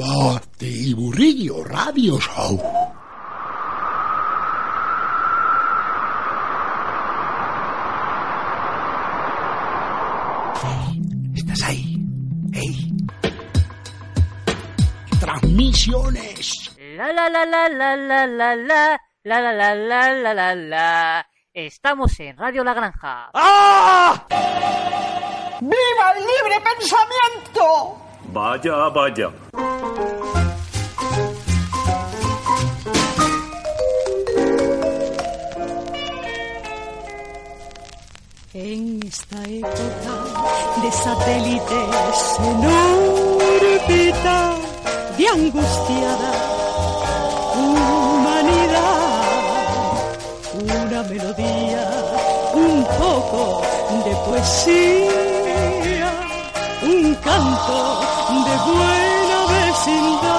Batiburrillo Radio Show. ¿Estás ahí? ¡Ey! Transmisiones. La la la la la la la la la la la la la la la Estamos en Radio La Granja. ¡Ah! ¡Viva el libre pensamiento! Vaya, vaya. En esta época de satélites en órbita de angustiada humanidad, una melodía, un poco de poesía, un canto de buena vecindad.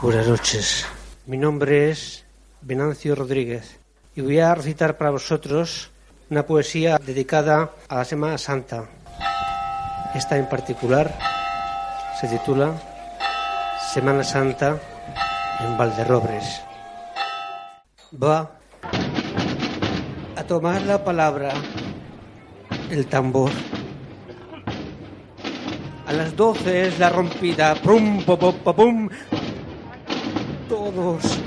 Buenas noches. Mi nombre es Venancio Rodríguez y voy a recitar para vosotros una poesía dedicada a la Semana Santa. Esta en particular se titula Semana Santa en Valderrobres. Va a tomar la palabra el tambor. A las doce es la rompida. Pum, pum, pum, pum. Todos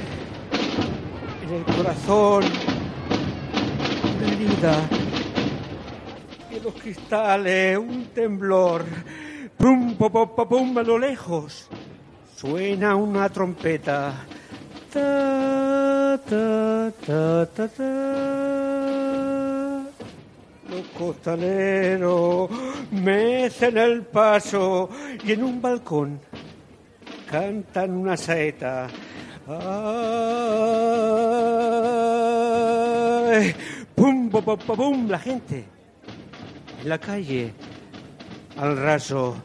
en el corazón. Una herida. Y los cristales un temblor. Pum, pum, pum, pum, a lo lejos. Suena una trompeta. Ta, ta, ta, ta, ta. Los costaleros mecen el paso y en un balcón cantan una saeta. Pum, pum, pum, pum, la gente en la calle al raso.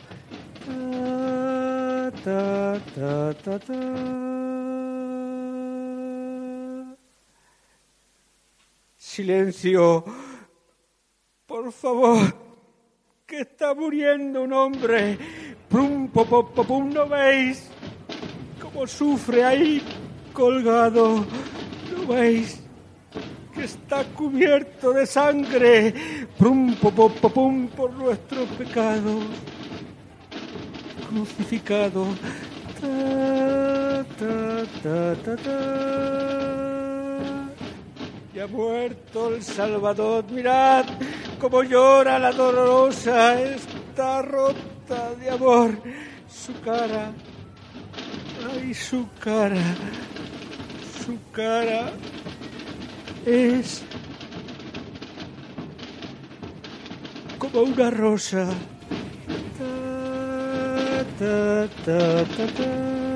Silencio. Por favor, que está muriendo un hombre. Pum, pum, pum, pum, ¿no veis? Cómo sufre ahí colgado. ¿No veis? Que está cubierto de sangre. Pum, pum, por nuestros pecados. Crucificado. Ta, ta, ta. Ya ha muerto el Salvador, mirad cómo llora la dolorosa, está rota de amor. Su cara, ay, su cara, su cara es como una rosa. Ta, ta,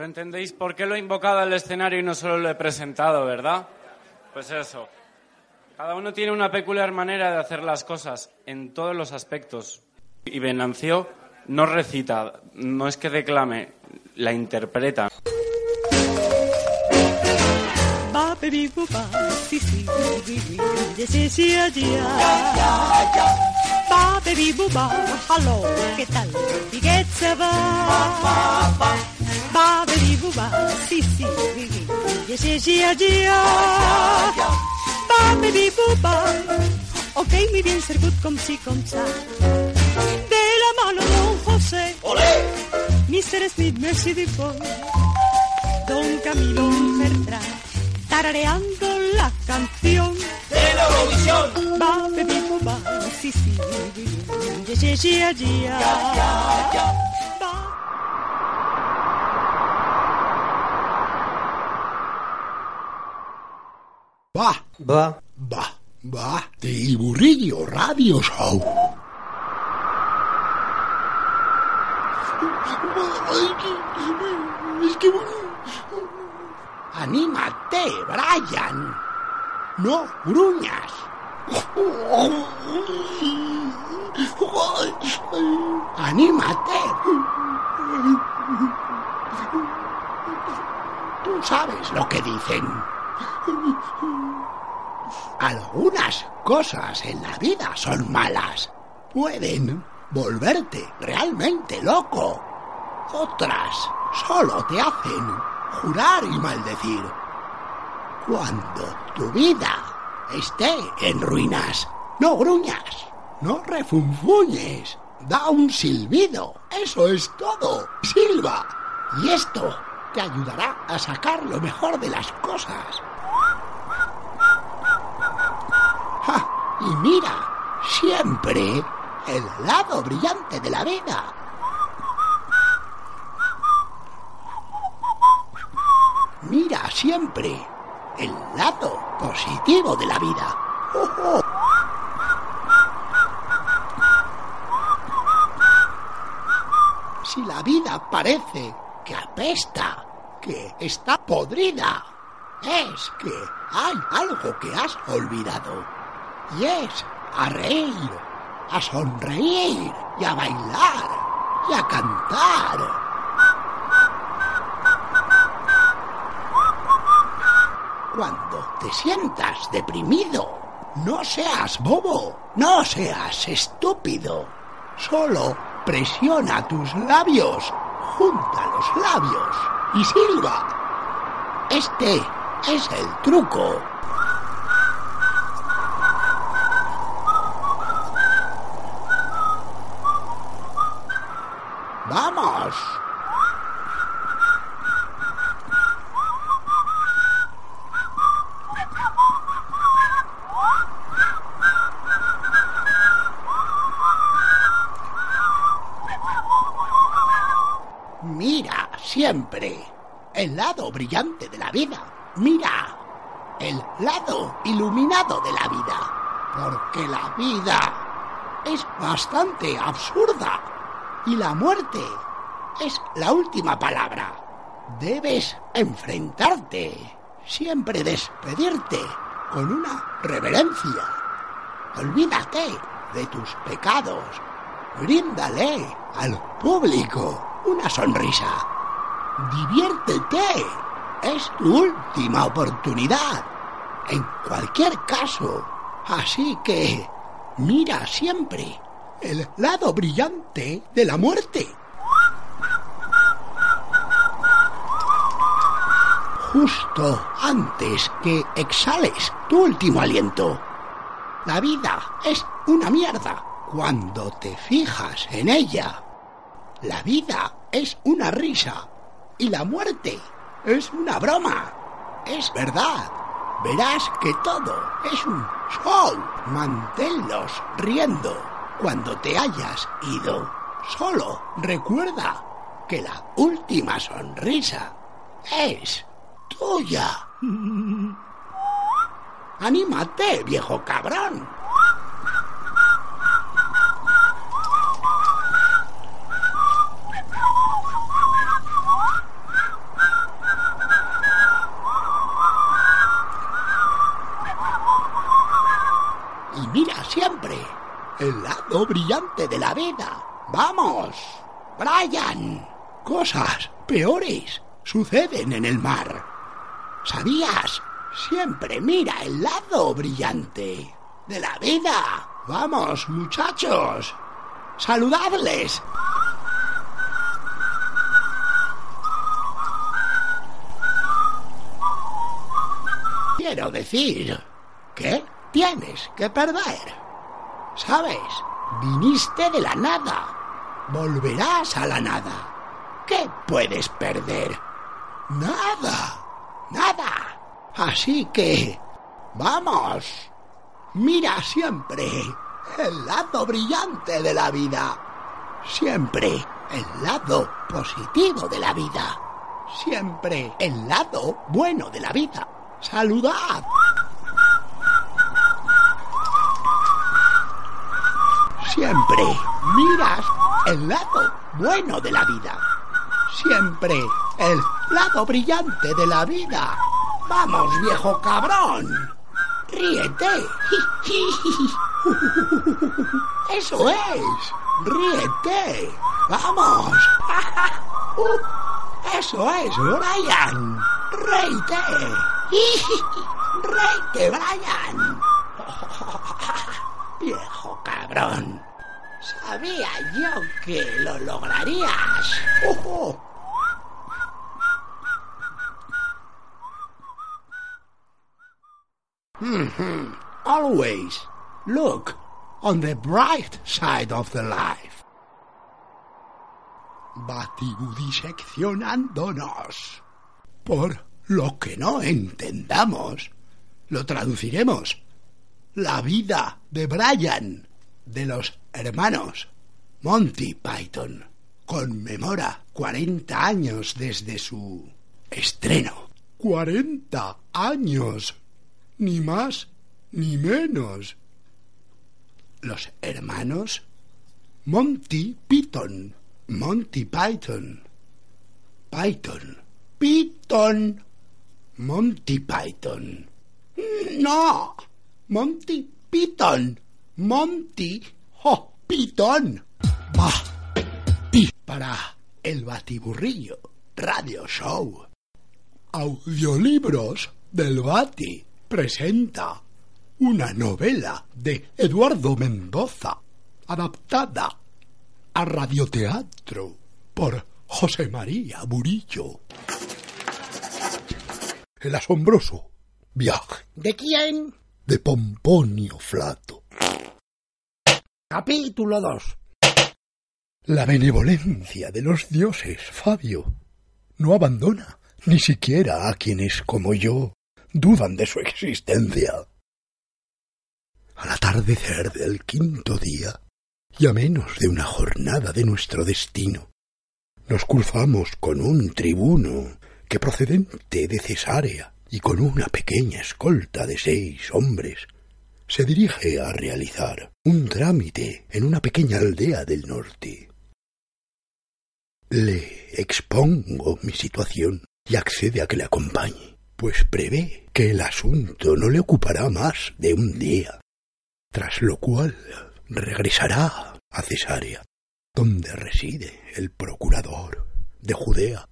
Ahora entendéis por qué lo he invocado al escenario y no solo lo he presentado, ¿verdad? Pues eso. Cada uno tiene una peculiar manera de hacer las cosas en todos los aspectos. Y Venancio no recita, no es que declame, la interpreta. Babidi buba, si si, wigi, yeshe gia gia. Babidi buba, ok, muy bien, ser good com si com. De la mano don José, ole, Mr. Smith, Mercy Dupont, don Camilo Bertrand, tarareando la canción. De la Eurovisión. Babidi buba, si si, wigi, yeshe gia ya. Va. Va, Va, va. Tiburrillo Radio Show. Es que... Anímate, Brian. No, gruñas. ¡Anímate! Tú sabes lo que dicen. Algunas cosas en la vida son malas. Pueden volverte realmente loco. Otras solo te hacen jurar y maldecir. Cuando tu vida esté en ruinas, no gruñas, no refunfuñes, da un silbido. Eso es todo. Silba. Y esto te ayudará a sacar lo mejor de las cosas. Y mira, siempre el lado brillante de la vida. Mira siempre el lado positivo de la vida. Si la vida parece que apesta, que está podrida, es que hay algo que has olvidado. Y es a reír, a sonreír y a bailar y a cantar. Cuando te sientas deprimido, no seas bobo, no seas estúpido. Solo presiona tus labios, junta los labios y silba. Este es el truco. ¡Vamos! Mira siempre el lado brillante de la vida. Mira el lado iluminado de la vida. Porque la vida es bastante absurda. Y la muerte es la última palabra. Debes enfrentarte, siempre despedirte con una reverencia. Olvídate de tus pecados. Bríndale al público una sonrisa. Diviértete. Es tu última oportunidad. En cualquier caso. Así que mira siempre el lado brillante de la muerte. Justo antes que exhales tu último aliento. La vida es una mierda cuando te fijas en ella. La vida es una risa y la muerte es una broma. Es verdad. Verás que todo es un show. Manténlos riendo cuando te hayas ido. Solo recuerda que la última sonrisa es tuya. Anímate, viejo cabrón. El lado brillante de la vida. Vamos, Brian. Cosas peores suceden en el mar. ¿Sabías? Siempre mira el lado brillante de la vida. Vamos, muchachos. Saludadles. Quiero decir que tienes que perder. ¿Sabes? Viniste de la nada. Volverás a la nada. ¿Qué puedes perder? Nada. Nada. Así que... Vamos. Mira siempre el lado brillante de la vida. Siempre el lado positivo de la vida. Siempre el lado bueno de la vida. Saludad. Siempre miras el lado bueno de la vida. Siempre el lado brillante de la vida. Vamos, viejo cabrón. ríete. Eso es. Ríete. Vamos. Eso es, Brian. Reíte. Reíte, Brian. Viejo cabrón. Sabía yo que lo lograrías. Mhm. Always look on the bright side of the life. Batibudiseccionándonos. Por lo que no entendamos, lo traduciremos. La vida de Brian, de los hermanos Monty Python, conmemora 40 años desde su estreno. 40 años ni más ni menos. Los hermanos Monty Python, Monty Python, Python, Python, Monty Python. No, Monty Python, Monty oh, Python. Bah, para el batiburrillo, radio show, audiolibros del Bati presenta una novela de Eduardo Mendoza, adaptada a radioteatro por José María Murillo. El asombroso viaje ¿De quién? de Pomponio Flato. Capítulo 2. La benevolencia de los dioses, Fabio, no abandona ni siquiera a quienes como yo dudan de su existencia. Al atardecer del quinto día, y a menos de una jornada de nuestro destino, nos cruzamos con un tribuno que procedente de Cesarea y con una pequeña escolta de seis hombres se dirige a realizar un trámite en una pequeña aldea del norte. Le expongo mi situación y accede a que le acompañe, pues prevé que el asunto no le ocupará más de un día, tras lo cual regresará a Cesarea, donde reside el procurador de Judea,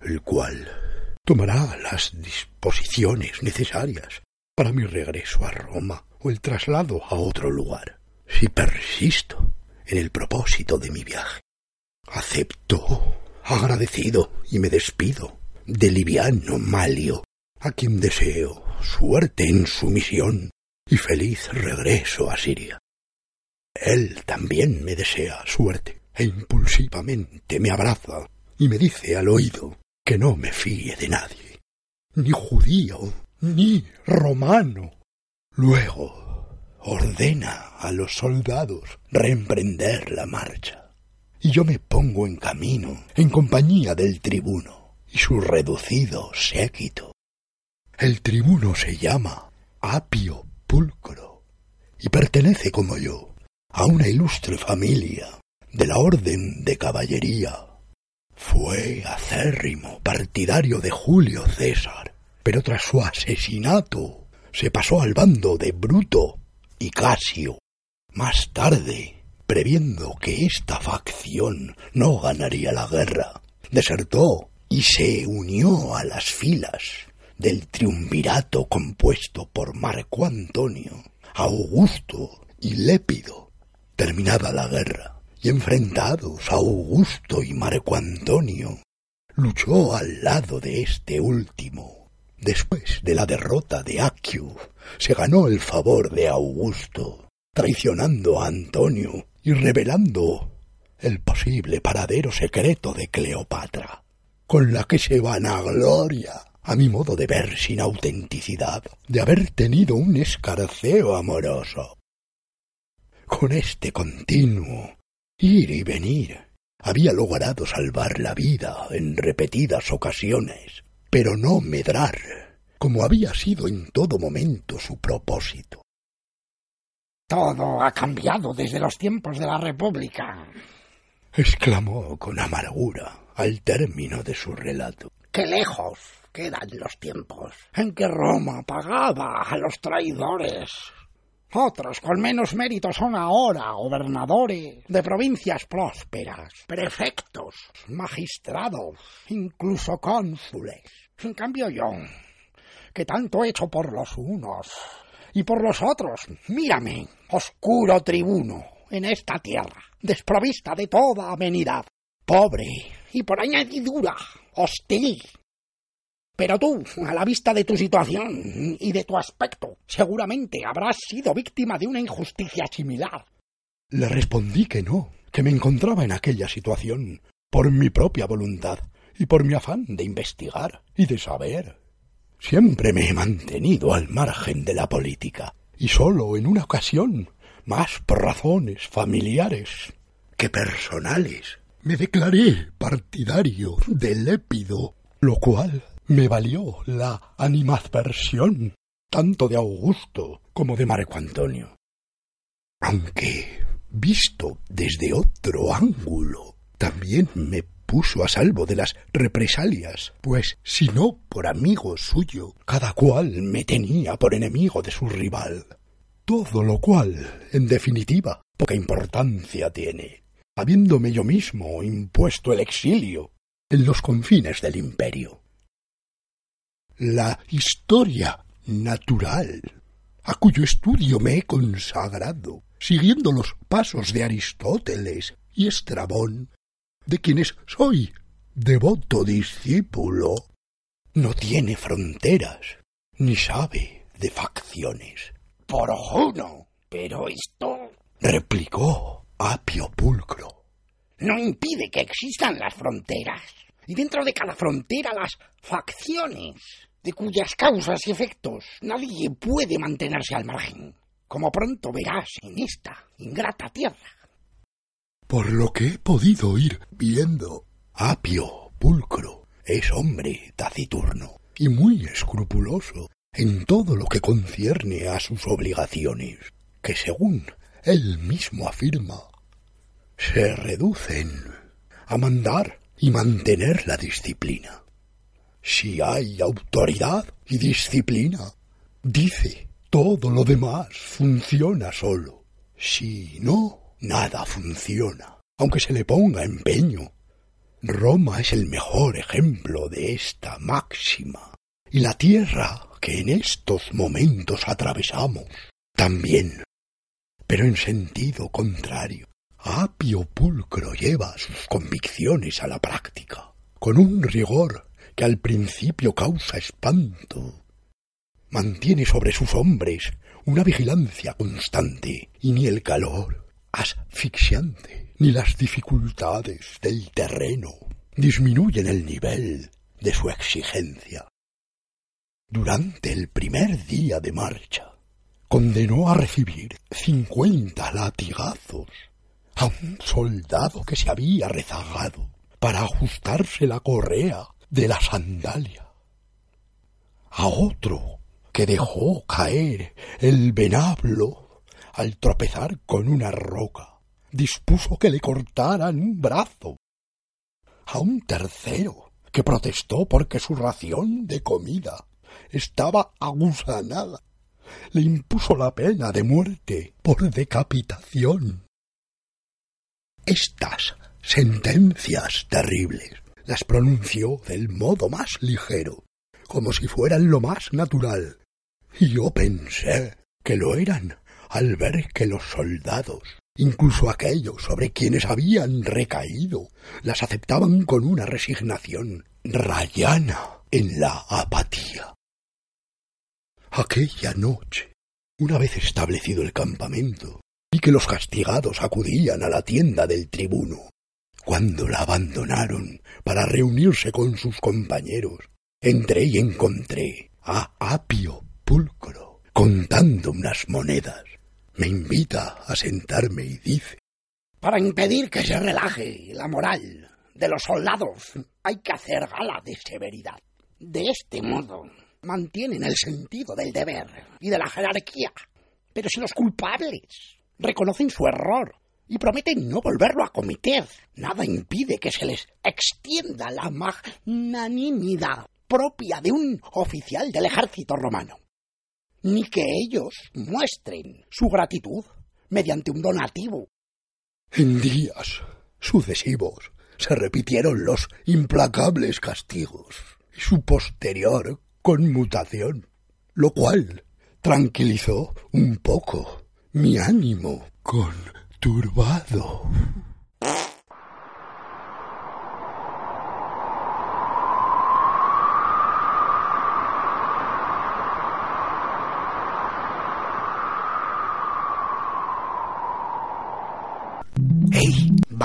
el cual tomará las disposiciones necesarias para mi regreso a Roma o el traslado a otro lugar, si persisto en el propósito de mi viaje. Acepto agradecido y me despido de Liviano Malio, a quien deseo suerte en su misión y feliz regreso a Siria. Él también me desea suerte e impulsivamente me abraza y me dice al oído que no me fíe de nadie, ni judío, ni romano. Luego ordena a los soldados reemprender la marcha, y yo me pongo en camino en compañía del tribuno y su reducido séquito. El tribuno se llama Apio Pulcro y pertenece como yo a una ilustre familia de la Orden de Caballería. Fue acérrimo partidario de Julio César, pero tras su asesinato se pasó al bando de Bruto y Casio. Más tarde, previendo que esta facción no ganaría la guerra, desertó y se unió a las filas del triunvirato compuesto por Marco Antonio, Augusto y Lépido. Terminada la guerra y enfrentados Augusto y Marco Antonio, luchó al lado de este último. Después de la derrota de Aquio, se ganó el favor de Augusto, traicionando a Antonio y revelando el posible paradero secreto de Cleopatra, con la que se vanagloria, a mi modo de ver sin autenticidad, de haber tenido un escarceo amoroso. Con este continuo ir y venir, había logrado salvar la vida en repetidas ocasiones, pero no medrar, como había sido en todo momento su propósito. Todo ha cambiado desde los tiempos de la República. exclamó con amargura al término de su relato. ¡Qué lejos! quedan los tiempos en que Roma pagaba a los traidores. Otros con menos mérito son ahora gobernadores de provincias prósperas, prefectos, magistrados, incluso cónsules. En cambio yo, que tanto he hecho por los unos y por los otros, mírame, oscuro tribuno, en esta tierra, desprovista de toda amenidad, pobre y por añadidura hostil. Pero tú, a la vista de tu situación y de tu aspecto, seguramente habrás sido víctima de una injusticia similar. Le respondí que no, que me encontraba en aquella situación por mi propia voluntad y por mi afán de investigar y de saber. Siempre me he mantenido al margen de la política, y sólo en una ocasión, más por razones familiares que personales, me declaré partidario del Lépido, lo cual me valió la animadversión tanto de Augusto como de Marco Antonio. Aunque, visto desde otro ángulo, también me puso a salvo de las represalias, pues si no por amigo suyo, cada cual me tenía por enemigo de su rival. Todo lo cual, en definitiva, poca importancia tiene, habiéndome yo mismo impuesto el exilio en los confines del imperio. La historia natural, a cuyo estudio me he consagrado, siguiendo los pasos de Aristóteles y Estrabón, de quienes soy devoto discípulo, no tiene fronteras, ni sabe de facciones. Por Juno. Pero esto replicó Apio Pulcro. no impide que existan las fronteras. Y dentro de cada frontera las facciones, de cuyas causas y efectos nadie puede mantenerse al margen, como pronto verás en esta ingrata tierra. Por lo que he podido ir viendo, Apio Pulcro es hombre taciturno y muy escrupuloso en todo lo que concierne a sus obligaciones, que según él mismo afirma, se reducen a mandar y mantener la disciplina. Si hay autoridad y disciplina, dice, todo lo demás funciona solo. Si no, nada funciona, aunque se le ponga empeño. Roma es el mejor ejemplo de esta máxima, y la tierra que en estos momentos atravesamos también, pero en sentido contrario. Apio Pulcro lleva sus convicciones a la práctica, con un rigor que al principio causa espanto. Mantiene sobre sus hombres una vigilancia constante, y ni el calor asfixiante, ni las dificultades del terreno disminuyen el nivel de su exigencia. Durante el primer día de marcha, condenó a recibir cincuenta latigazos a un soldado que se había rezagado para ajustarse la correa de la sandalia, a otro que dejó caer el venablo al tropezar con una roca, dispuso que le cortaran un brazo. A un tercero, que protestó porque su ración de comida estaba agusanada, le impuso la pena de muerte por decapitación. Estas sentencias terribles las pronunció del modo más ligero, como si fueran lo más natural, y yo pensé que lo eran al ver que los soldados, incluso aquellos sobre quienes habían recaído, las aceptaban con una resignación rayana en la apatía. Aquella noche, una vez establecido el campamento, y que los castigados acudían a la tienda del tribuno, cuando la abandonaron para reunirse con sus compañeros, entré y encontré a Apio Pulcro contando unas monedas me invita a sentarme y dice Para impedir que se relaje la moral de los soldados hay que hacer gala de severidad. De este modo mantienen el sentido del deber y de la jerarquía. Pero si los culpables reconocen su error y prometen no volverlo a cometer, nada impide que se les extienda la magnanimidad propia de un oficial del ejército romano, ni que ellos muestren su gratitud mediante un donativo. En días sucesivos se repitieron los implacables castigos y su posterior conmutación, lo cual tranquilizó un poco mi ánimo conturbado.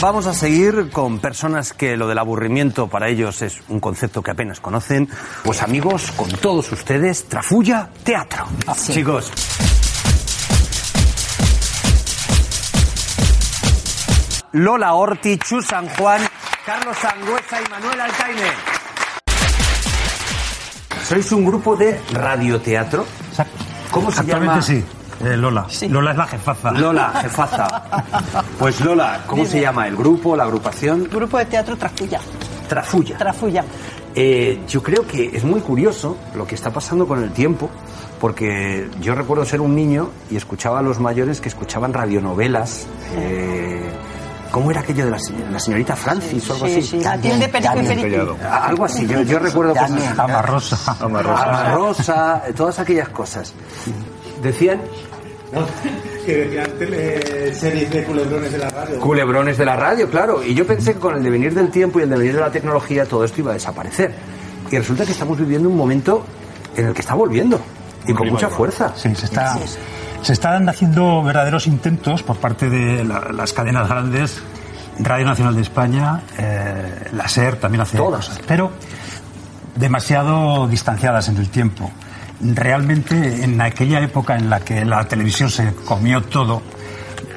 Vamos a seguir con personas que lo del aburrimiento para ellos es un concepto que apenas conocen. Pues amigos, con todos ustedes, Trafulla Teatro. Chicos. Lola Orti, Chu San Juan, Carlos Sangüesa y Manuel Alcaine. Sois un grupo de radioteatro. ¿Cómo se llama? Sí, eh, Lola. Lola es la jefaza. Lola, jefaza. Pues Lola, ¿cómo se llama el grupo, la agrupación? Grupo de teatro Trafulla. Trafulla. Trafulla. Eh, yo creo que es muy curioso lo que está pasando con el tiempo, porque yo recuerdo ser un niño y escuchaba a los mayores que escuchaban radionovelas. eh, ¿Cómo era aquello de la, la señorita Francis o algo Sí, así? sí, atiende Perico y Perico. Algo así, yo, yo recuerdo cosas. Amarrosa. Alma Rosa, eh, todas aquellas cosas. Decían Que decían series de culebrones de la radio. culebrones de la radio, claro. Y yo pensé que con el devenir del tiempo y el devenir de la tecnología todo esto iba a desaparecer. Y resulta que estamos viviendo un momento en el que está volviendo. Y con mucha fuerza. Sí, se, está, se están haciendo verdaderos intentos por parte de la- las cadenas grandes, Radio Nacional de España, eh, la SER también hace Todas. cosas, pero demasiado distanciadas en el tiempo. Realmente en aquella época en la que la televisión se comió todo,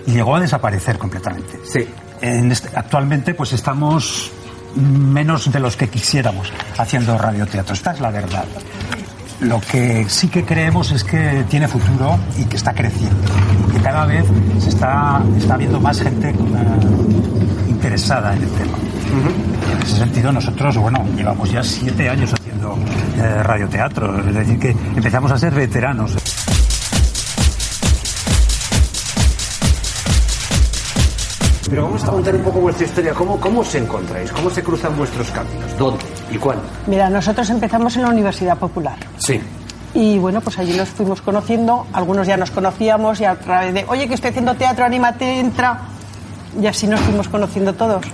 llegó a desaparecer completamente. Sí. En este- actualmente pues estamos menos de los que quisiéramos haciendo radioteatro. Esta es la verdad. Lo que sí que creemos es que tiene futuro y que está creciendo. Que cada vez se está, está viendo más gente eh, interesada en el tema. En ese sentido, nosotros, bueno, llevamos ya siete años haciendo eh, radioteatro. Es decir, que empezamos a ser veteranos. Pero vamos a contar un poco vuestra historia. ¿Cómo, ¿Cómo os encontráis? ¿Cómo se cruzan vuestros caminos? ¿Dónde? ¿Y cuándo? Mira, nosotros empezamos en la Universidad Popular. Sí. Y bueno, pues allí nos fuimos conociendo, algunos ya nos conocíamos y a través de, oye, que estoy haciendo teatro, anímate, entra. Y así nos fuimos conociendo todos.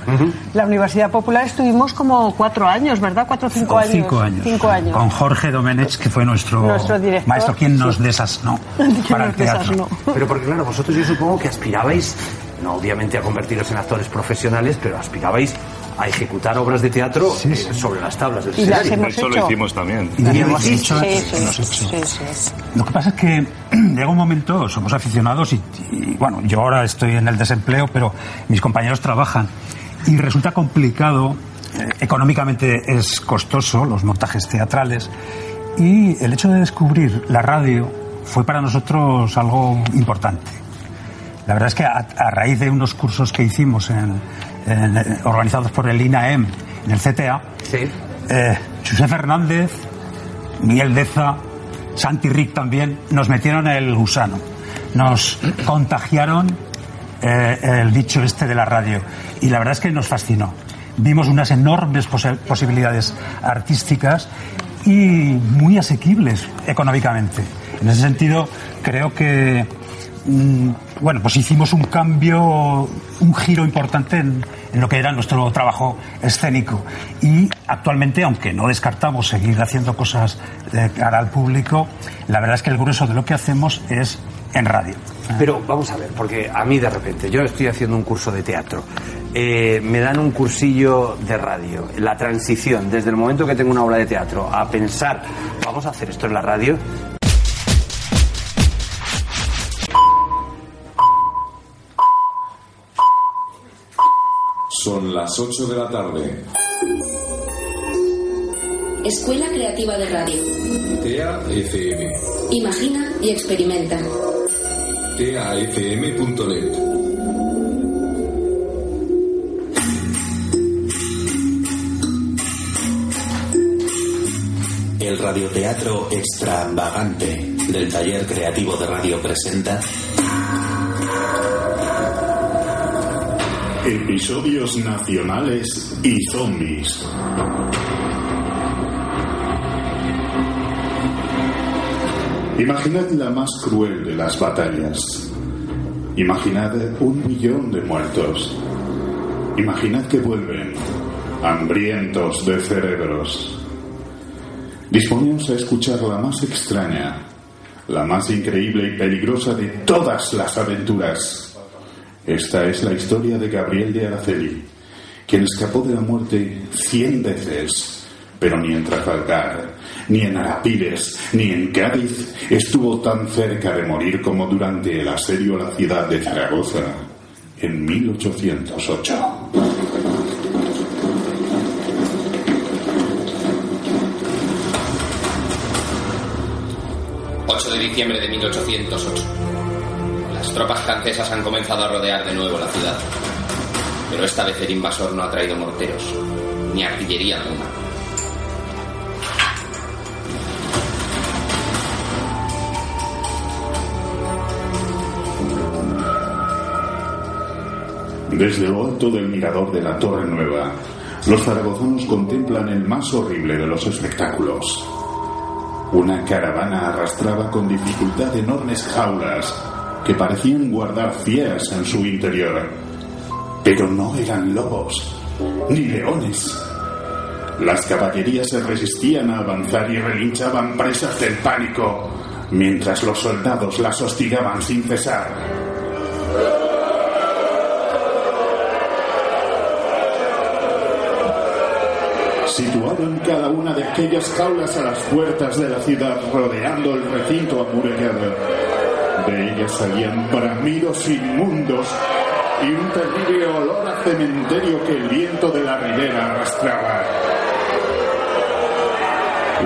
La Universidad Popular estuvimos como cuatro años, ¿verdad? Cuatro o cinco Con años. cinco años. Cinco años. Con Jorge Domenech, que fue nuestro, Nuestro director, maestro, quien nos sí. desasnó para el nos teatro. desasnó. Pero porque claro, vosotros yo supongo que aspirabais, no obviamente a convertiros en actores profesionales, pero aspirabais a ejecutar obras de teatro Sí, eh, sí. sobre las tablas del Y las escenario. hemos Eso lo hicimos también. Y Y hemos hecho, Sí. Lo que pasa es que llega un momento, somos aficionados y, y, bueno, yo ahora estoy en el desempleo, pero mis compañeros trabajan y resulta complicado, eh, económicamente es costoso los montajes teatrales y el hecho de descubrir la radio fue para nosotros algo importante. La verdad es que a, a raíz de unos cursos que hicimos en- en- eh, organizados por el INAEM en el CTA, Sí. eh, José Fernández, Miguel Deza, Santi Rick también, nos metieron el gusano. Nos contagiaron eh, el bicho este de la radio. Y la verdad es que nos fascinó. Vimos unas enormes posi- posibilidades artísticas y muy asequibles económicamente. En ese sentido, creo que bueno, pues hicimos un cambio, un giro importante en, en lo que era nuestro trabajo escénico. Y actualmente, aunque no descartamos seguir haciendo cosas de cara al público, la verdad es que el grueso de lo que hacemos es en radio. Pero vamos a ver, porque a mí de repente, yo estoy haciendo un curso de teatro, eh, me dan un cursillo de radio, la transición desde el momento que tengo una obra de teatro a pensar, vamos a hacer esto en la radio, Son las 8 de la tarde. Escuela Creativa de Radio. TEA FM. Imagina y experimenta. TEAFM.net. El radioteatro extravagante del taller creativo de radio presenta Episodios nacionales y zombies. Imaginad la más cruel de las batallas. Imaginad un millón de muertos. Imaginad que vuelven, hambrientos de cerebros. Disponeos a escuchar la más extraña, la más increíble y peligrosa de todas las aventuras. Esta es la historia de Gabriel de Araceli, quien escapó de la muerte cien veces, pero ni en Trafalgar, ni en Arapiles, ni en Cádiz estuvo tan cerca de morir como durante el asedio a la ciudad de Zaragoza en 1808. 8 de diciembre de 1808. Las tropas francesas han comenzado a rodear de nuevo la ciudad. Pero esta vez el invasor no ha traído morteros, ni artillería alguna. Desde lo alto del mirador de la Torre Nueva, los zaragozanos contemplan el más horrible de los espectáculos. Una caravana arrastraba con dificultad enormes jaulas que parecían guardar fieras en su interior. Pero no eran lobos, ni leones. Las caballerías se resistían a avanzar y relinchaban presas del pánico, mientras los soldados las hostigaban sin cesar. Situado en cada una de aquellas jaulas a las puertas de la ciudad, rodeando el recinto amurallado, de ellas salían bramidos inmundos y un terrible olor a cementerio que el viento de la ribera arrastraba.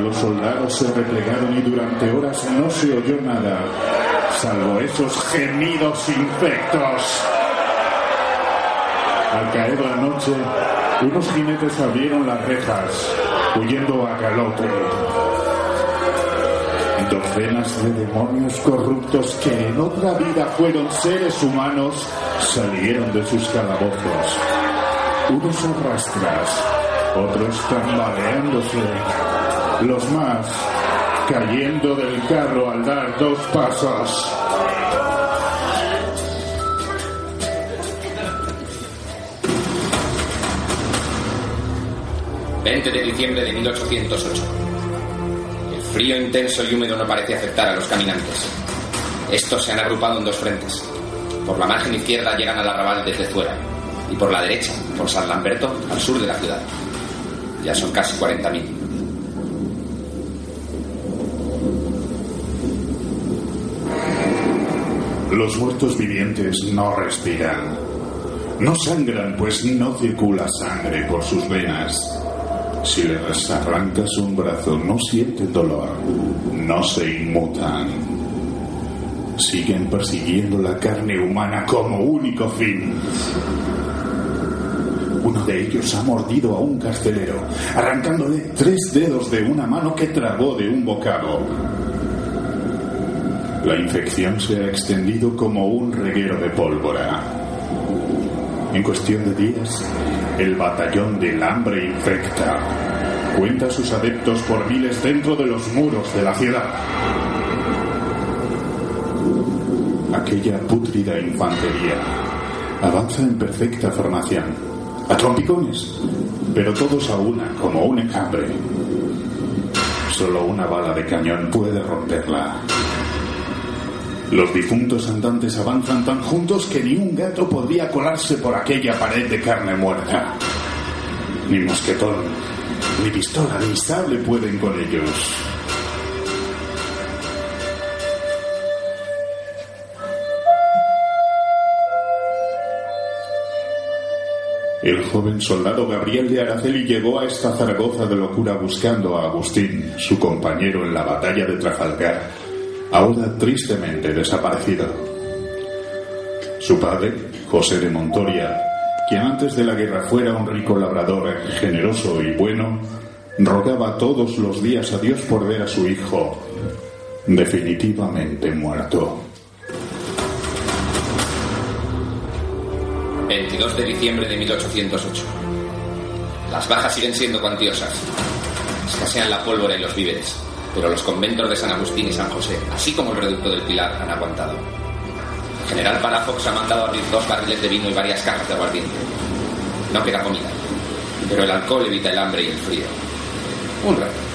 Los soldados se replegaron y durante horas no se oyó nada, salvo esos gemidos infectos. Al caer la noche, unos jinetes abrieron las rejas, huyendo a galope. Docenas de demonios corruptos que en otra vida fueron seres humanos salieron de sus calabozos. Unos a rastras, otros tambaleándose, los más cayendo del carro al dar dos pasos. 20 de diciembre de 1808. Frío intenso y húmedo no parece afectar a los caminantes. Estos se han agrupado en dos frentes. Por la margen izquierda llegan al arrabal desde fuera y por la derecha, por San Lamberto, al sur de la ciudad. Ya son casi 40.000. Los muertos vivientes no respiran. No sangran, pues no circula sangre por sus venas. Si les arrancas un brazo, no sienten dolor, no se inmutan. Siguen persiguiendo la carne humana como único fin. Uno de ellos ha mordido a un carcelero, arrancándole tres dedos de una mano que tragó de un bocado. La infección se ha extendido como un reguero de pólvora. En cuestión de días, el batallón del hambre infecta cuenta sus adeptos por miles dentro de los muros de la ciudad. Aquella pútrida infantería avanza en perfecta formación, a trompicones, pero todos a una como un enjambre. Solo una bala de cañón puede romperla. Los difuntos andantes avanzan tan juntos que ni un gato podría colarse por aquella pared de carne muerta. Ni mosquetón, ni pistola, ni sable pueden con ellos. El joven soldado Gabriel de Araceli llegó a esta Zaragoza de locura buscando a Agustín, su compañero en la batalla de Trafalgar, ahora tristemente desaparecido. Su padre, José de Montoria, quien antes de la guerra fuera un rico labrador generoso y bueno, rogaba todos los días a Dios por ver a su hijo definitivamente muerto. 22 de diciembre de 1808. Las bajas siguen siendo cuantiosas. Escasean la pólvora y los víveres, pero los conventos de San Agustín y San José, así como el reducto del Pilar, han aguantado. El general Palafox ha mandado abrir dos barriles de vino y varias cajas de aguardiente. No queda comida, pero el alcohol evita el hambre y el frío. Un rato.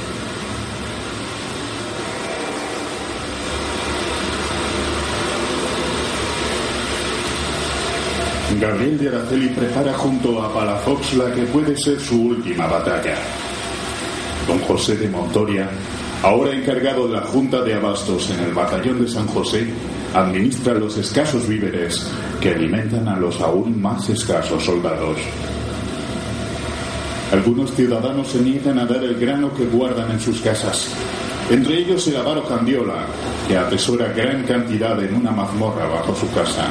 Gabriel de Araceli prepara junto a Palafox la que puede ser su última batalla. Don José de Montoria, ahora encargado de la Junta de Abastos en el batallón de San José, administra los escasos víveres que alimentan a los aún más escasos soldados. Algunos ciudadanos se niegan a dar el grano que guardan en sus casas. Entre ellos el avaro Candiola, que atesora gran cantidad en una mazmorra bajo su casa.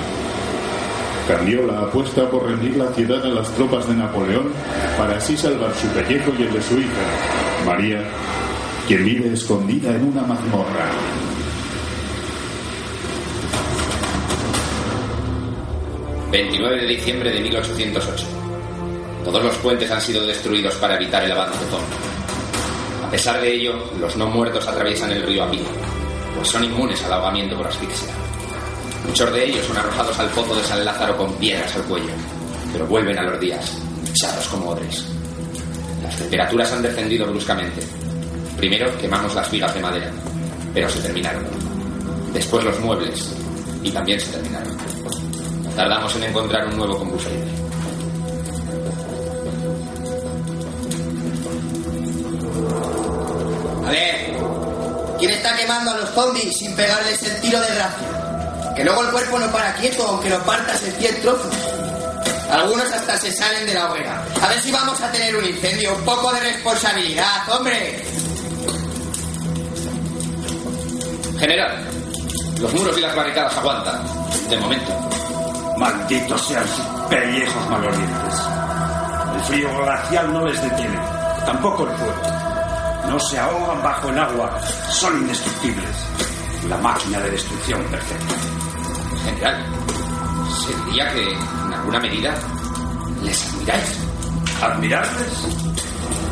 Candiola apuesta por rendir la ciudad a las tropas de Napoleón para así salvar su pellejo y el de su hija, María, quien vive escondida en una mazmorra. ...29 de diciembre de 1808. Todos los puentes han sido destruidos para evitar el avance zombie. A pesar de ello, los no muertos atraviesan el río a pie, pues son inmunes al ahogamiento por asfixia. Muchos de ellos son arrojados al fondo de San Lázaro con piedras al cuello, pero vuelven a los días, echados como odres. Las temperaturas han descendido bruscamente. Primero quemamos las vigas de madera, pero se terminaron. Después los muebles, y también se terminaron. Tardamos en encontrar un nuevo combustible. A ver, ¿quién está quemando a los zombies sin pegarles el tiro de gracia? Que luego el cuerpo no para quieto, aunque lo partas en cien trozos. Algunos hasta se salen de la hoguera. A ver si vamos a tener un incendio. Un poco de responsabilidad, hombre. General, los muros y las barricadas aguantan. De momento. Malditos sean sus pellejos malolientes. El frío glacial no les detiene. Tampoco el fuego. No se ahogan bajo el agua. Son indestructibles. La máquina de destrucción perfecta. General, ¿sería que, en alguna medida, les admiráis? ¿Admirarles?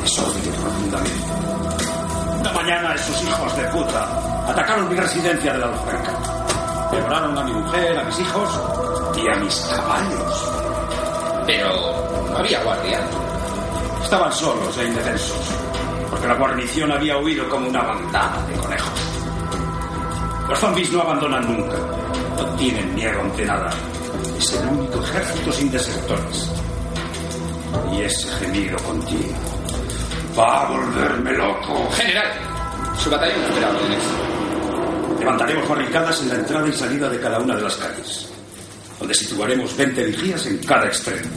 Les odio profundamente. Mañana esos hijos de puta atacaron mi residencia de la Alfranca. Devoraron a mi mujer, a mis hijos y a mis caballos. Pero no había guardia. Estaban solos e indefensos, porque la guarnición había huido como una bandada de conejos. Los zombies no abandonan nunca, no tienen miedo ante nada. Es el único ejército sin desertores. Y ese gemido continuo va a volverme loco. General, su batallón espera órdenes. Levantaremos barricadas en la entrada y salida de cada una de las calles, donde situaremos 20 vigías en cada extremo.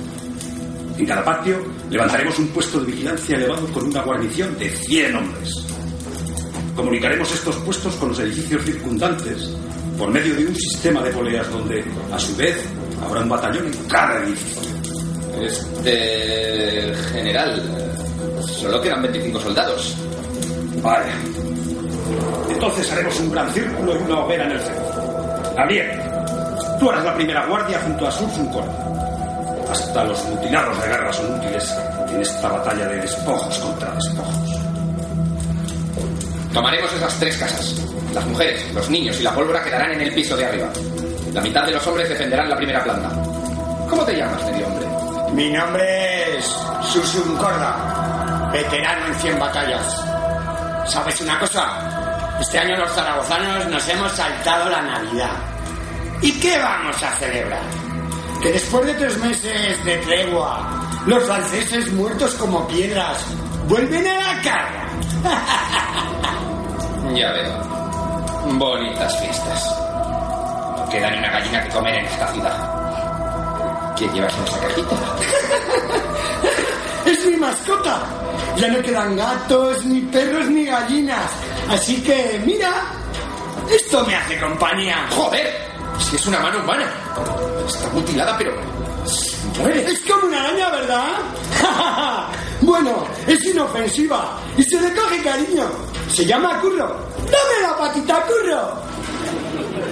En cada patio levantaremos un puesto de vigilancia elevado con una guarnición de 100 hombres. Comunicaremos estos puestos con los edificios circundantes por medio de un sistema de poleas donde, a su vez, habrá un batallón en cada edificio. Este. General, solo quedan 25 soldados. Vale. Entonces haremos un gran círculo y una hoguera en el centro. Gabriel, tú harás la primera guardia junto a Sursun Hasta los mutilados de guerra son útiles en esta batalla de despojos contra despojos. Tomaremos esas tres casas. Las mujeres, los niños y la pólvora quedarán en el piso de arriba. La mitad de los hombres defenderán la primera planta. ¿Cómo te llamas, medio hombre? Mi nombre es Susun Corda, veterano en 100 batallas. ¿Sabes una cosa? Este año los zaragozanos nos hemos saltado la Navidad. ¿Y qué vamos a celebrar? Que después de tres meses de tregua, los franceses muertos como piedras vuelven a la carga. Ya veo. Bonitas fiestas. No queda ni una gallina que comer en esta ciudad. ¿Quién llevas nuestra cajita? Es mi mascota. Ya no quedan gatos, ni perros, ni gallinas. Así que, mira, esto me hace compañía. ¡Joder! Si es una mano humana. Está mutilada, pero. se mueve. Es como una araña, ¿verdad? bueno, es inofensiva y se le coge cariño. Se llama Curro. ¡Dame la patita, Curro!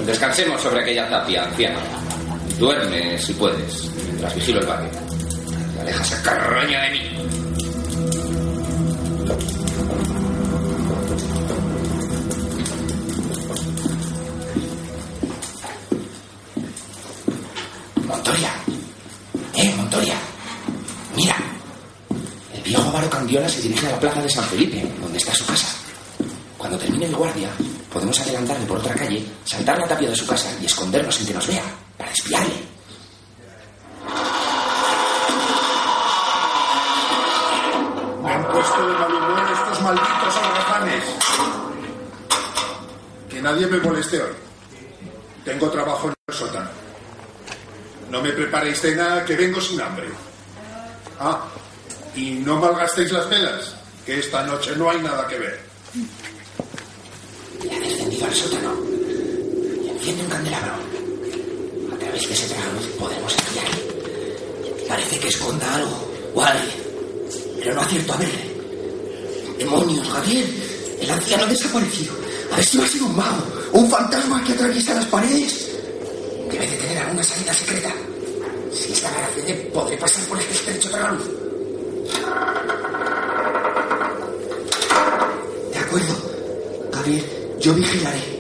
Descansemos sobre aquella tapia, anciana. Duerme si puedes, mientras vigilo el barrio. Y aleja esa carroña de mí. Montoria. Eh, Montoria. Mira. El viejo avaro Candiola se dirige a la plaza de San Felipe, donde está su casa. Cuando termine el guardia, podemos adelantarle por otra calle, saltar la tapia de su casa y escondernos sin que nos vea, para espiarle. Me han puesto de mal humor estos malditos alrazanes. Que nadie me moleste hoy. Tengo trabajo en el sótano. No me preparéis cena, que vengo sin hambre. Ah, y no malgastéis las velas, que esta noche no hay nada que ver. Le ha descendido al sótano y enciende un candelabro. A través de ese tragaluz podemos espiarle. Parece que esconda algo o pero no acierto a verle. ¡Demonios, Gabriel! El anciano desaparecido. A ver si va a ser un mago un fantasma que atraviesa las paredes. Debe de tener alguna salida secreta. Si esta garacene podré pasar por este estrecho tragaluz. De acuerdo. Gabriel, yo vigilaré.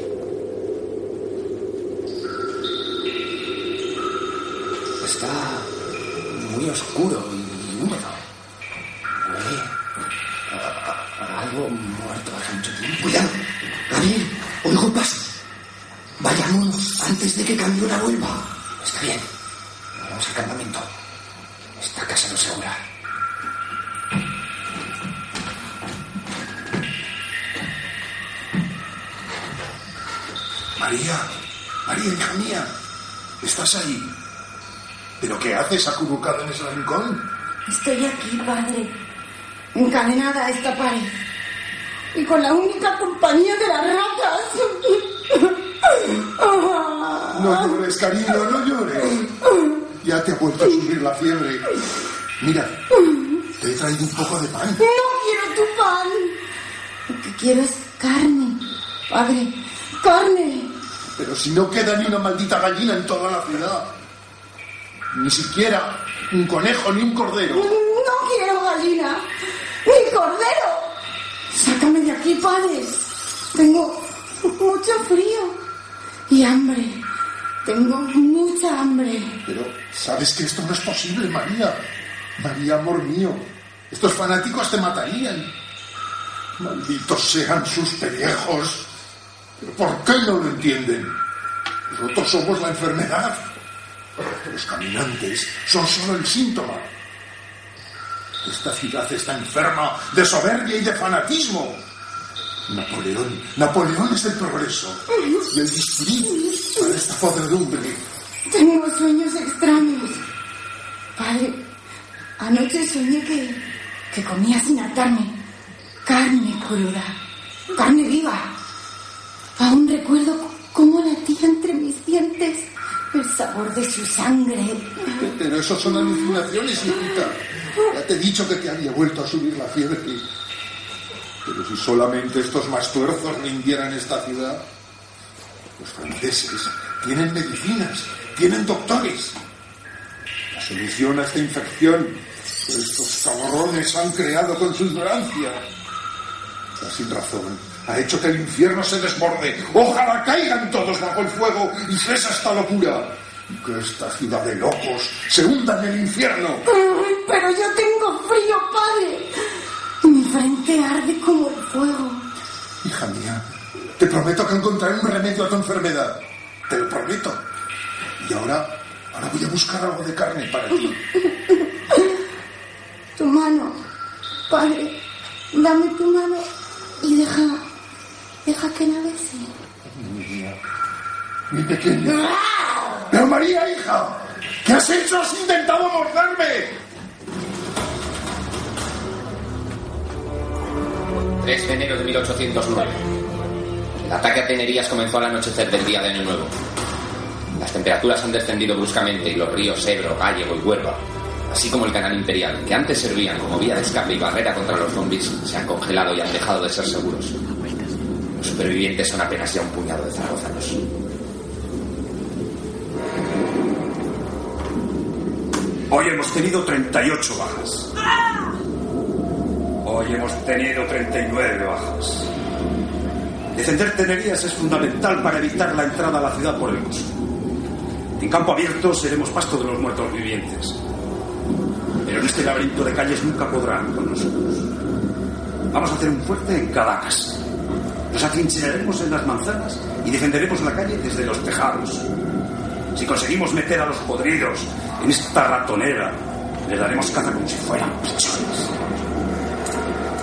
Padre, encadenada a esta pared. Y con la única compañía de las ratas. No llores, cariño, no llores. Ya te ha vuelto a subir la fiebre. Mira, te he traído un poco de pan. No quiero tu pan. Lo que quiero es carne, padre, carne. Pero si no queda ni una maldita gallina en toda la ciudad. Ni siquiera un conejo ni un cordero. No quiero gallina, ni cordero. Sácame de aquí, padre. Tengo mucho frío y hambre. Tengo mucha hambre. Pero sabes que esto no es posible, María. María, amor mío. Estos fanáticos te matarían. Malditos sean sus pellejos. ¿Pero por qué no lo entienden? Nosotros somos la enfermedad. Los caminantes son solo el síntoma. Esta ciudad está enferma de soberbia y de fanatismo. Napoleón, Napoleón es el progreso y el bisturí para esta podredumbre. Tengo sueños extraños. Padre, anoche soñé que, que comía sin atarme carne cruda, carne viva. Aún recuerdo cómo latía entre mis dientes el sabor de su sangre. Pero eso son alucinaciones, hijita. Ya te he dicho que te había vuelto a subir la fiebre. Pero si solamente estos más tuerzos rindieran esta ciudad. Los franceses tienen medicinas, tienen doctores. La solución a esta infección que estos cabrones han creado con su ignorancia. Está sin razón. Ha hecho que el infierno se desborde. Ojalá caigan todos bajo el fuego y cesa esta locura. Y que esta ciudad de locos se hunda en el infierno. Pero yo tengo frío, padre. Y mi frente arde como el fuego. Hija mía, te prometo que encontraré un remedio a tu enfermedad. Te lo prometo. ahora, ahora voy a buscar algo de carne para ti. Tu mano, padre, dame tu mano y deja, deja que la bese. Mi pequeña. Pero María, hija, ¿qué has hecho? ¿Has intentado morderme? 3 de enero de 1809. El ataque a Tenerías comenzó al anochecer del día de Año Nuevo. Las temperaturas han descendido bruscamente y los ríos Ebro, Gallego y Huerva, así como el canal imperial, que antes servían como vía de escape y barrera contra los zombies, se han congelado y han dejado de ser seguros. Los supervivientes son apenas ya un puñado de zaragozanos. Hoy hemos tenido 38 bajas. Hoy hemos tenido 39 bajas. Defender Tenerías es fundamental para evitar la entrada a la ciudad por el bosque. En campo abierto seremos pasto de los muertos vivientes. Pero en este laberinto de calles nunca podrán con nosotros. Vamos a hacer un fuerte en cada. Nos atrincheraremos en las manzanas y defenderemos la calle desde los tejados. Si conseguimos meter a los podridos esta ratonera, les daremos caza como si fueran pichones.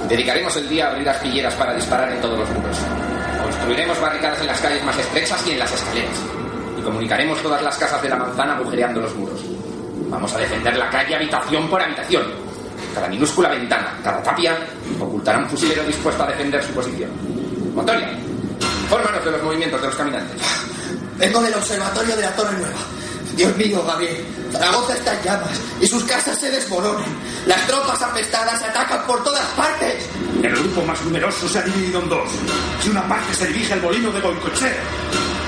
Dedicaremos el día a abrir aspilleras para disparar en todos los muros. Construiremos barricadas en las calles más estrechas y en las escaleras. Y comunicaremos todas las casas de la manzana agujereando los muros. Vamos a defender la calle habitación por habitación. Cada minúscula ventana, cada tapia, ocultará un fusilero dispuesto a defender su posición. Montoya, infórmanos de los movimientos de los caminantes. Vengo del observatorio de la Torre Nueva. Dios mío, Gabriel. Zaragoza está en llamas y sus casas se desmoronan. Las tropas apestadas atacan por todas partes. El grupo más numeroso se ha dividido en dos. Si una parte se dirige al molino de Goicochea.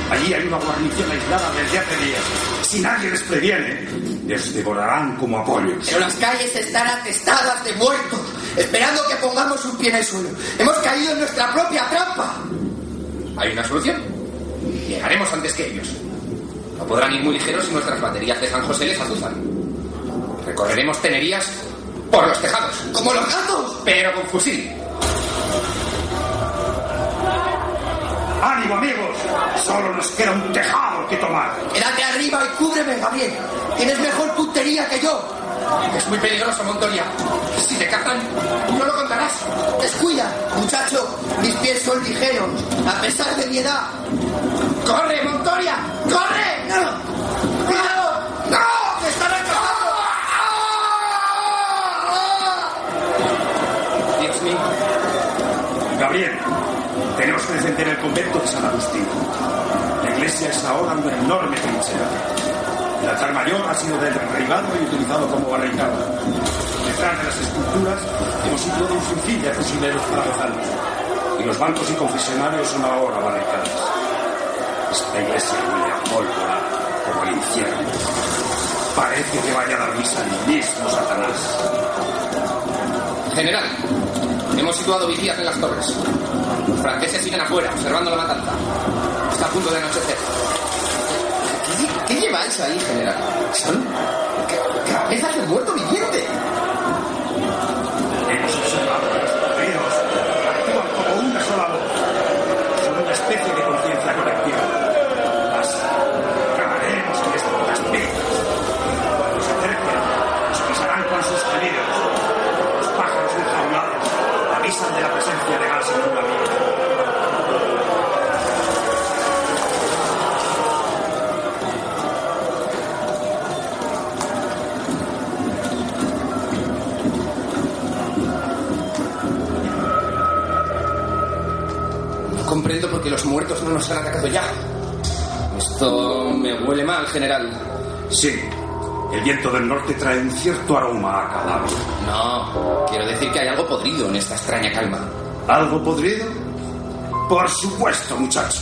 Allí hay una guarnición aislada desde hace días. Si nadie les previene, les devorarán como apoyos. Pero las calles están atestadas de muertos, esperando que pongamos un pie en el suelo. Hemos caído en nuestra propia trampa. ¿Hay una solución? Llegaremos antes que ellos. No podrán ir muy ligeros si nuestras baterías de San José les azuzan. Recorreremos tenerías por los tejados. ¡Como los gatos! Pero con fusil. ¡Ánimo, amigos! Solo nos queda un tejado que tomar. Quédate arriba y cúbreme, Gabriel. Tienes mejor puntería que yo. Es muy peligroso, Montoya. Si te cazan, no lo contarás. Descuida, muchacho. Mis pies son ligeros, a pesar de mi edad. ¡Corre, Montoya! ¡Corre! ¡No! ¡Cuidado! ¡No! ¡Me están acabando! Dios mío. Gabriel, tenemos que defender el convento de San Agustín. La iglesia es ahora una enorme trinchera. El altar mayor ha sido derribado y utilizado como barricada. Detrás de las esculturas hemos sinfín de fusileros zaragozanos. Y los bancos y confesionarios son ahora barricadas. Esta iglesia huele a pólvora como el infierno. Parece que vaya a dar misa el mismo Satanás. General, hemos situado vigías en las torres. Los franceses siguen afuera, observando la matanza. Está a punto de anochecer. ¿Qué, qué lleváis ahí, general? Son ca- cabezas de muerto viviente. De la presencia de gas en una comprendo por qué los muertos no nos han atacado ya. Esto me huele mal, general. Sí, el viento del norte trae un cierto aroma a cadáver. No, quiero decir que hay algo podrido en esta extraña calma. ¿Algo podrido? Por supuesto, muchacho.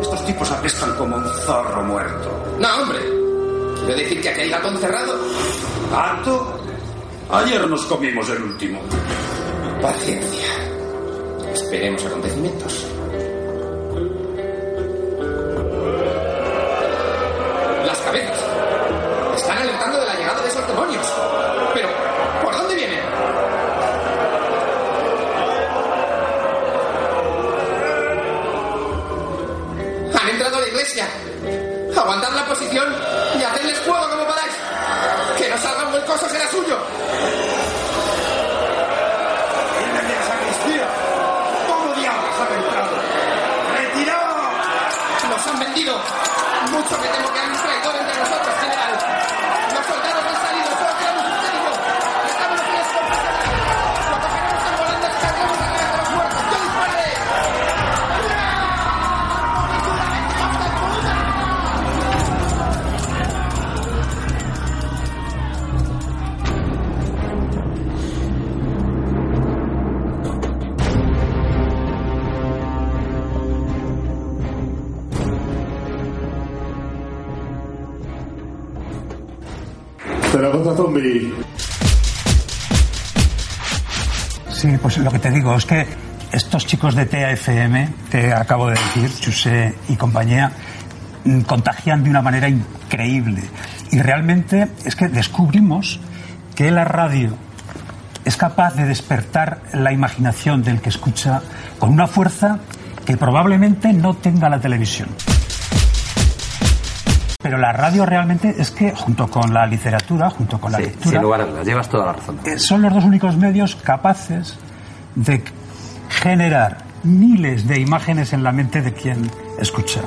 Estos tipos apestan como un zorro muerto. No, hombre. Quiero decir que aquí hay gato encerrado. ¿Gato? Ayer nos comimos el último. Paciencia. Esperemos acontecimientos. Zaragoza Zombie. Sí, pues lo que te digo es que estos chicos de TAFM, te acabo de decir, Chuse y compañía, mm, contagian de una manera increíble. Y realmente es que descubrimos que la radio es capaz de despertar la imaginación del que escucha con una fuerza que probablemente no tenga la televisión. Pero la radio realmente es que, junto con la literatura, junto con la Sí, lectura, sin lugar a dudas, llevas toda la razón. eh, son los dos únicos medios capaces de generar miles de imágenes en la mente de quien escucha.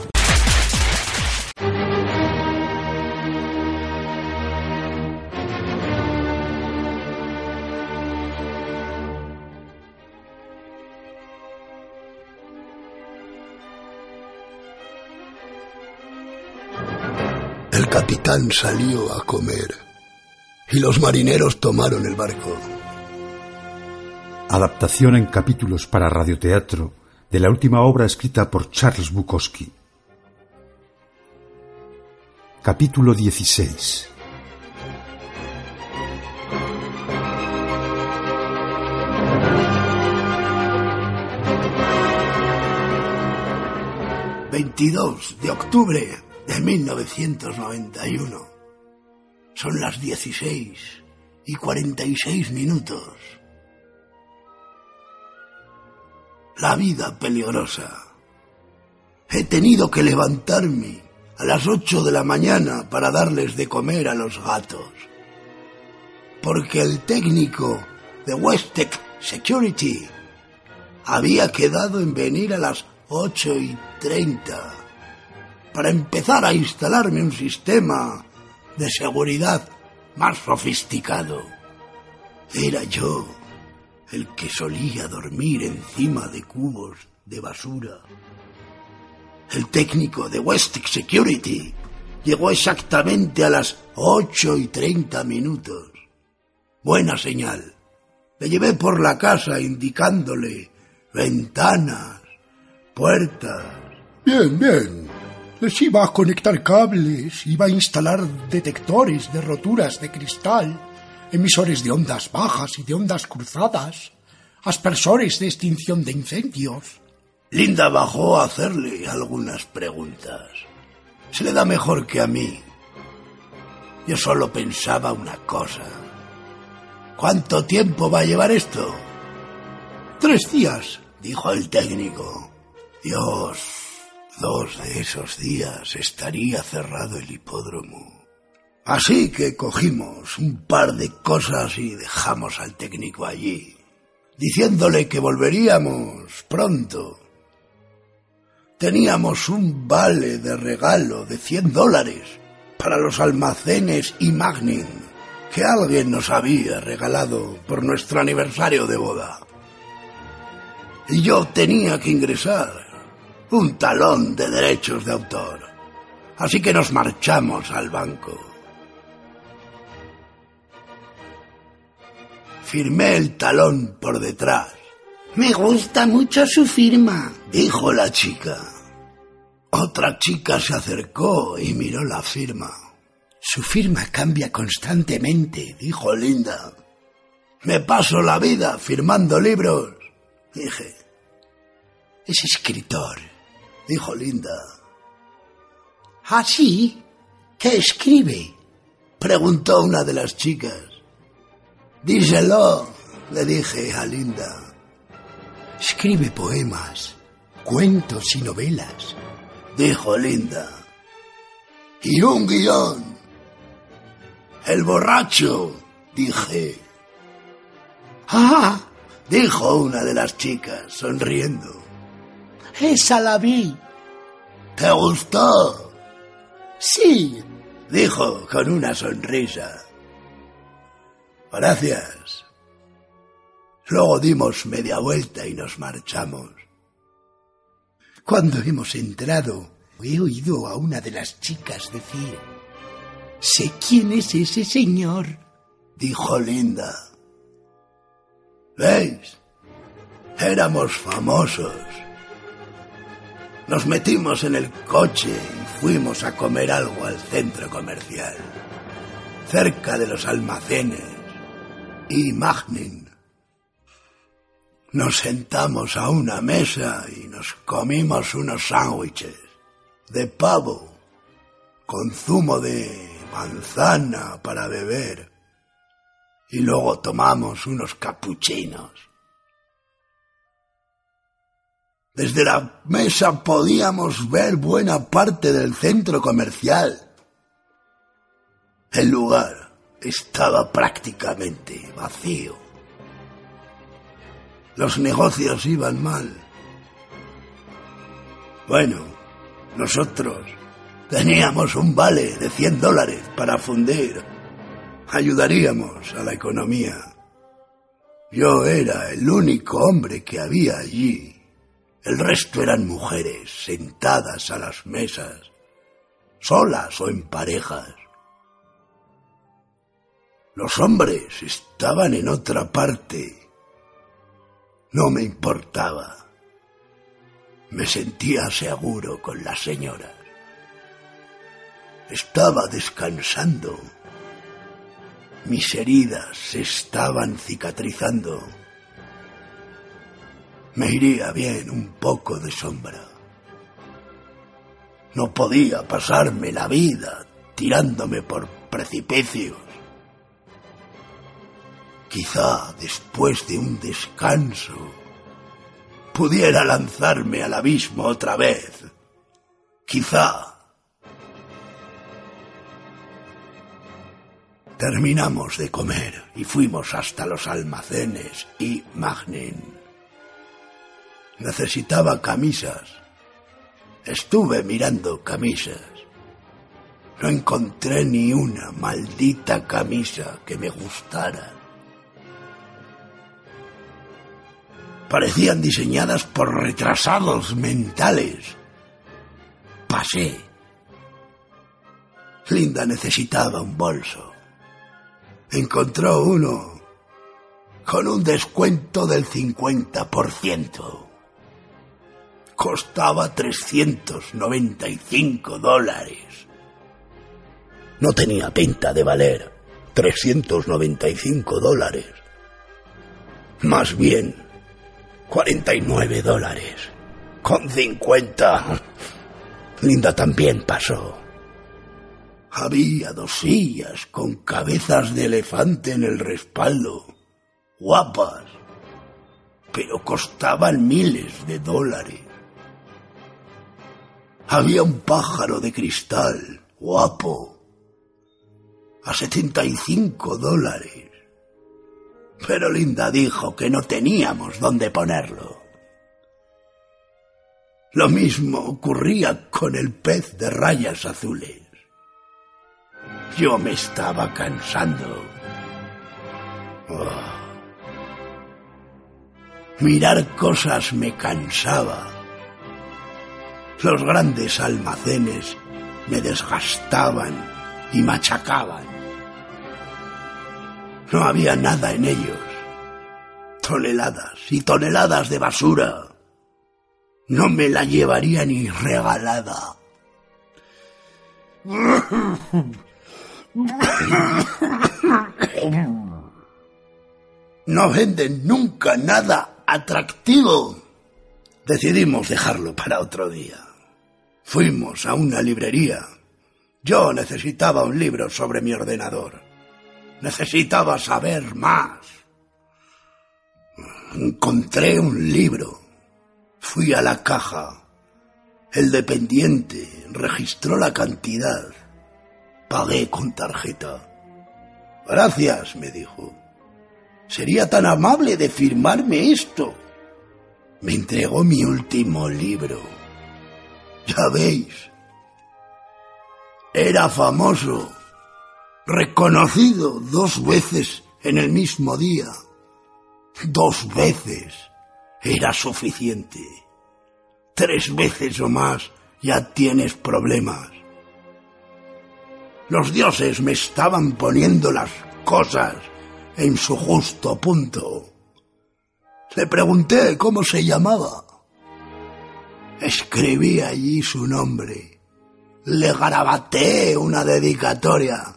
Capitán salió a comer y los marineros tomaron el barco. Adaptación en capítulos para radioteatro de la última obra escrita por Charles Bukowski. Capítulo 16. ...22 de octubre de 1991. Son las 16 y 46 minutos. La vida peligrosa. He tenido que levantarme a las 8 de la mañana para darles de comer a los gatos. Porque el técnico de Westec Security había quedado en venir a las 8 y 30 para empezar a instalarme un sistema de seguridad más sofisticado. Era yo el que solía dormir encima de cubos de basura. El técnico de Westic Security llegó exactamente a las 8 y 30 minutos. Buena señal. Le llevé por la casa indicándole ventanas, puertas. Bien, bien. Iba a conectar cables, iba a instalar detectores de roturas de cristal, emisores de ondas bajas y de ondas cruzadas, aspersores de extinción de incendios. Linda bajó a hacerle algunas preguntas. Se le da mejor que a mí. Yo solo pensaba una cosa. ¿Cuánto tiempo va a llevar esto? Tres días, dijo el técnico. Dios, dos de esos días estaría cerrado el hipódromo. Así que cogimos un par de cosas y dejamos al técnico allí, diciéndole que volveríamos pronto. Teníamos un vale de regalo de 100 dólares para los almacenes y Magnin que alguien nos había regalado por nuestro aniversario de boda. Y yo tenía que ingresar un talón de derechos de autor. Así que nos marchamos al banco. Firmé el talón por detrás. Me gusta mucho su firma, dijo la chica. Otra chica se acercó y miró la firma. Su firma cambia constantemente, dijo Linda. Me paso la vida firmando libros, dije. Es escritor, dijo Linda. ¿Ah, sí? ¿Qué escribe? preguntó una de las chicas. Díselo, le dije a Linda. Escribe poemas, cuentos y novelas, dijo Linda. Y un guion, El borracho, dije. Ah, dijo una de las chicas, sonriendo. Esa la vi. ¿Te gustó? Sí, dijo con una sonrisa. Gracias. Luego dimos media vuelta y nos marchamos. Cuando hemos entrado, he oído a una de las chicas decir, Sé quién es ese señor, dijo Linda. ¿Veis? Éramos famosos. Nos metimos en el coche y fuimos a comer algo al centro comercial, cerca de los almacenes y Magnin. Nos sentamos a una mesa y nos comimos unos sándwiches de pavo con zumo de manzana para beber y luego tomamos unos capuchinos. Desde la mesa podíamos ver buena parte del centro comercial. El lugar estaba prácticamente vacío. Los negocios iban mal. Bueno, nosotros teníamos un vale de 100 dólares para fundir. Ayudaríamos a la economía. Yo era el único hombre que había allí. El resto eran mujeres sentadas a las mesas, solas o en parejas. Los hombres estaban en otra parte. No me importaba. Me sentía seguro con las señoras. Estaba descansando. Mis heridas se estaban cicatrizando. Me iría bien un poco de sombra. No podía pasarme la vida tirándome por precipicios. Quizá después de un descanso pudiera lanzarme al abismo otra vez. Quizá. Terminamos de comer y fuimos hasta los almacenes y Magnin. Necesitaba camisas. Estuve mirando camisas. No encontré ni una maldita camisa que me gustara. Parecían diseñadas por retrasados mentales. Pasé. Linda necesitaba un bolso. Encontró uno con un descuento del 50%. Costaba 395 dólares. No tenía pinta de valer 395 dólares. Más bien, 49 dólares. Con 50. Linda también pasó. Había dos sillas con cabezas de elefante en el respaldo. Guapas. Pero costaban miles de dólares. Había un pájaro de cristal, guapo, a 75 dólares. Pero Linda dijo que no teníamos dónde ponerlo. Lo mismo ocurría con el pez de rayas azules. Yo me estaba cansando. Oh. Mirar cosas me cansaba. Los grandes almacenes me desgastaban y machacaban. No había nada en ellos. Toneladas y toneladas de basura. No me la llevaría ni regalada. No venden nunca nada atractivo. Decidimos dejarlo para otro día. Fuimos a una librería. Yo necesitaba un libro sobre mi ordenador. Necesitaba saber más. Encontré un libro. Fui a la caja. El dependiente registró la cantidad. Pagué con tarjeta. Gracias, me dijo. Sería tan amable de firmarme esto. Me entregó mi último libro. Ya veis. Era famoso, reconocido dos veces en el mismo día. Dos veces era suficiente. Tres veces o más ya tienes problemas. Los dioses me estaban poniendo las cosas en su justo punto. Le pregunté cómo se llamaba. Escribí allí su nombre. Le garabateé una dedicatoria.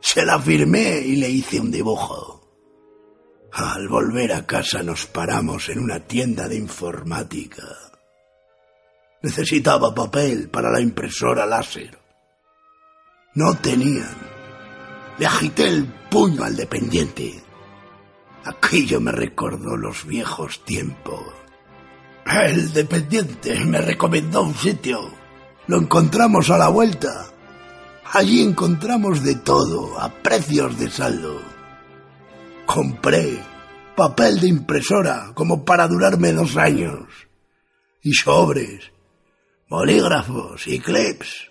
Se la firmé y le hice un dibujo. Al volver a casa nos paramos en una tienda de informática. Necesitaba papel para la impresora láser. No tenían. Le agité el puño al dependiente. Aquello me recordó los viejos tiempos. El dependiente me recomendó un sitio. Lo encontramos a la vuelta. Allí encontramos de todo, a precios de saldo. Compré papel de impresora como para durarme dos años. Y sobres, bolígrafos y clips.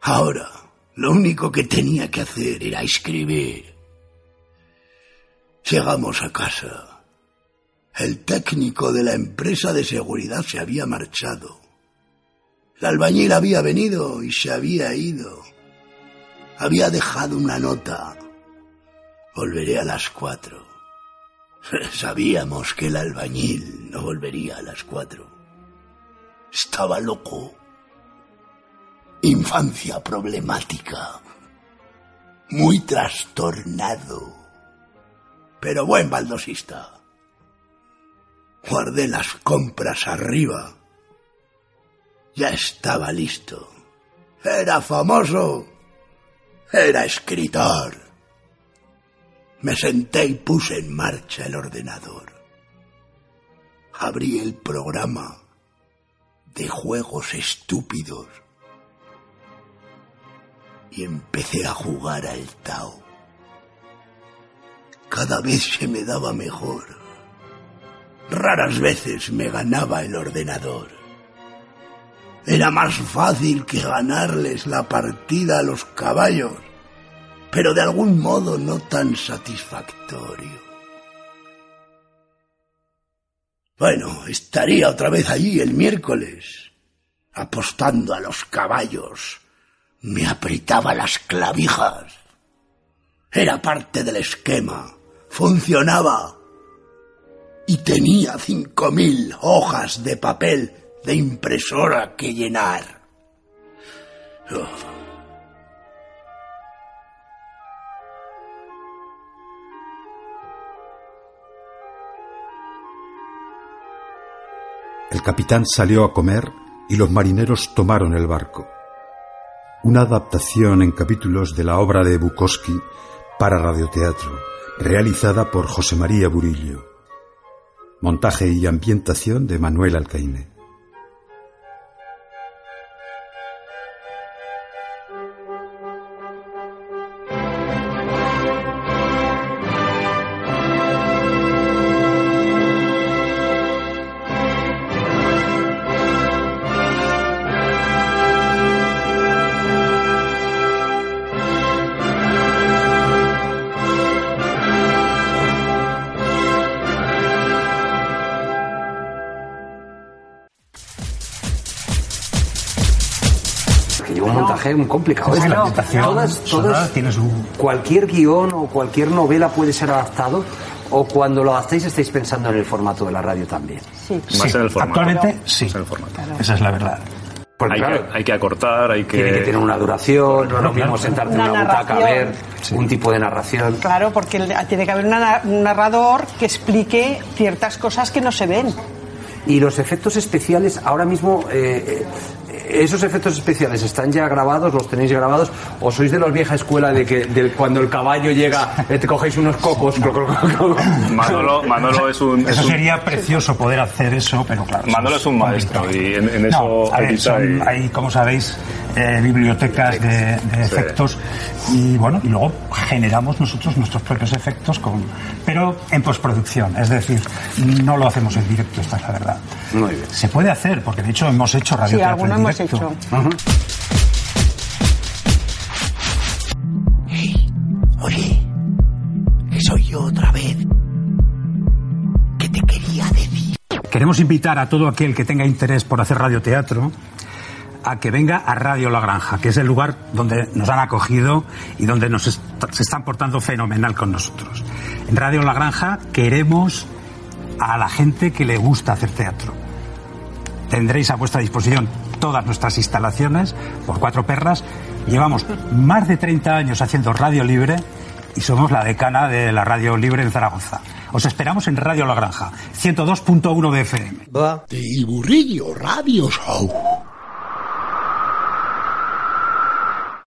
Ahora, lo único que tenía que hacer era escribir. Llegamos a casa. El técnico de la empresa de seguridad se había marchado. El albañil había venido y se había ido. Había dejado una nota. Volveré a las cuatro. Sabíamos que el albañil no volvería a las cuatro. Estaba loco. Infancia problemática. Muy trastornado. Pero buen baldosista. Guardé las compras arriba. Ya estaba listo. Era famoso. Era escritor. Me senté y puse en marcha el ordenador. Abrí el programa de juegos estúpidos y empecé a jugar al Tao. Cada vez se me daba mejor. Raras veces me ganaba el ordenador. Era más fácil que ganarles la partida a los caballos, pero de algún modo no tan satisfactorio. Bueno, estaría otra vez allí el miércoles, apostando a los caballos. Me apretaba las clavijas. Era parte del esquema. Funcionaba. Y tenía cinco mil hojas de papel de impresora que llenar. Uf. El capitán salió a comer y los marineros tomaron el barco. Una adaptación en capítulos de la obra de Bukowski para radioteatro, realizada por José María Burillo. Montaje y ambientación de Manuel Alcaine. Un montaje muy complicado. Ambientación todas, todas, tiene su- cualquier guion o cualquier novela puede ser adaptado o cuando lo adaptáis estáis pensando en el formato de la radio también. Sí. Sí, actualmente sí. Esa es la verdad. Porque, hay, claro, que, hay que acortar, hay que... tiene que tener una duración, no es lo mismo sentarte en Una una butaca a ver narración. un tipo de narración. Claro, porque el- tiene que haber una- un narrador que explique ciertas cosas que no se ven. Y los efectos especiales, ahora mismo, eh, eh, esos efectos especiales están ya grabados, los tenéis grabados o sois de los vieja escuela de que de cuando el caballo llega eh, te cogéis unos copos. Manolo, Manolo es un. es Eso un- sería precioso poder hacer eso, pero claro. Manolo es un maestro y en, en No, eso a ver, edita son- y- hay, como sabéis, eh, bibliotecas de, de efectos y bueno, y luego generamos nosotros nuestros propios efectos, con, pero en postproducción, es decir, no lo hacemos en directo, esta es la verdad. Muy bien. Se puede hacer, porque de hecho hemos hecho radio Sí, hemos hecho. Oye, que soy yo otra vez. ¿Qué te quería decir? Queremos invitar a todo aquel que tenga interés por hacer radioteatro a que venga a Radio La Granja, que es el lugar donde nos han acogido y donde nos est- se están portando fenomenal con nosotros. En Radio La Granja queremos a la gente que le gusta hacer teatro. Tendréis a vuestra disposición todas nuestras instalaciones por cuatro perras. Llevamos más de 30 años haciendo radio libre y somos la decana de la radio libre en Zaragoza. Os esperamos en Radio La Granja, 102.1 de FM. De Burrillo Radio Show.